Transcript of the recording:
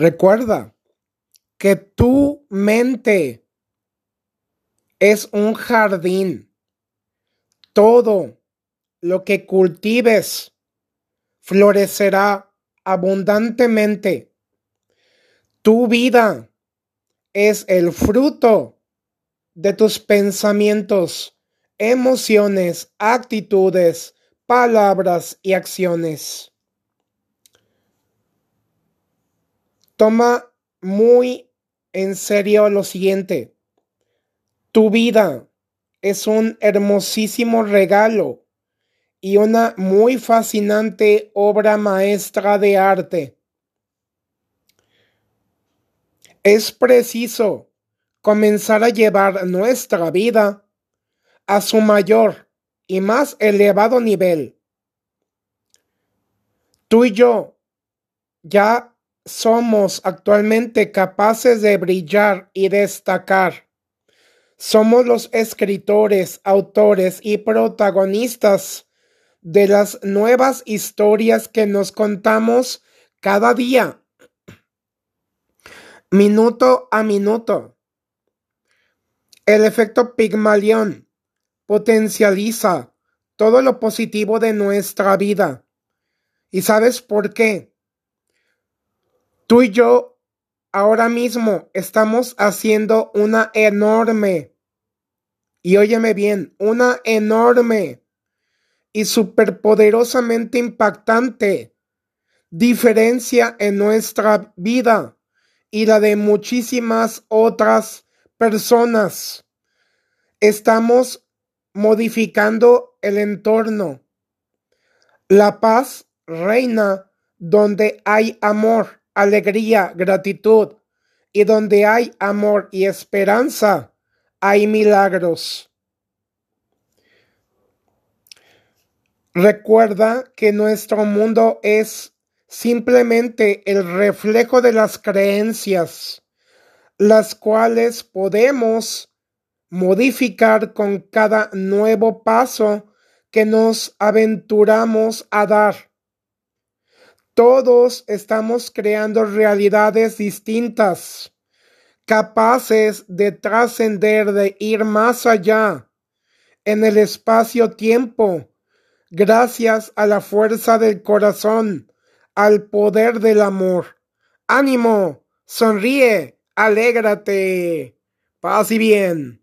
Recuerda que tu mente es un jardín. Todo lo que cultives florecerá abundantemente. Tu vida es el fruto de tus pensamientos, emociones, actitudes, palabras y acciones. Toma muy en serio lo siguiente. Tu vida es un hermosísimo regalo y una muy fascinante obra maestra de arte. Es preciso comenzar a llevar nuestra vida a su mayor y más elevado nivel. Tú y yo ya somos actualmente capaces de brillar y destacar. Somos los escritores, autores y protagonistas de las nuevas historias que nos contamos cada día, minuto a minuto. El efecto Pigmalión potencializa todo lo positivo de nuestra vida. ¿Y sabes por qué? Tú y yo ahora mismo estamos haciendo una enorme, y óyeme bien, una enorme y superpoderosamente impactante diferencia en nuestra vida y la de muchísimas otras personas. Estamos modificando el entorno. La paz reina donde hay amor, alegría, gratitud, y donde hay amor y esperanza, hay milagros. Recuerda que nuestro mundo es simplemente el reflejo de las creencias, las cuales podemos modificar con cada nuevo paso que nos aventuramos a dar. Todos estamos creando realidades distintas, capaces de trascender, de ir más allá en el espacio-tiempo gracias a la fuerza del corazón, al poder del amor. Ánimo, sonríe, alégrate. Paz y bien.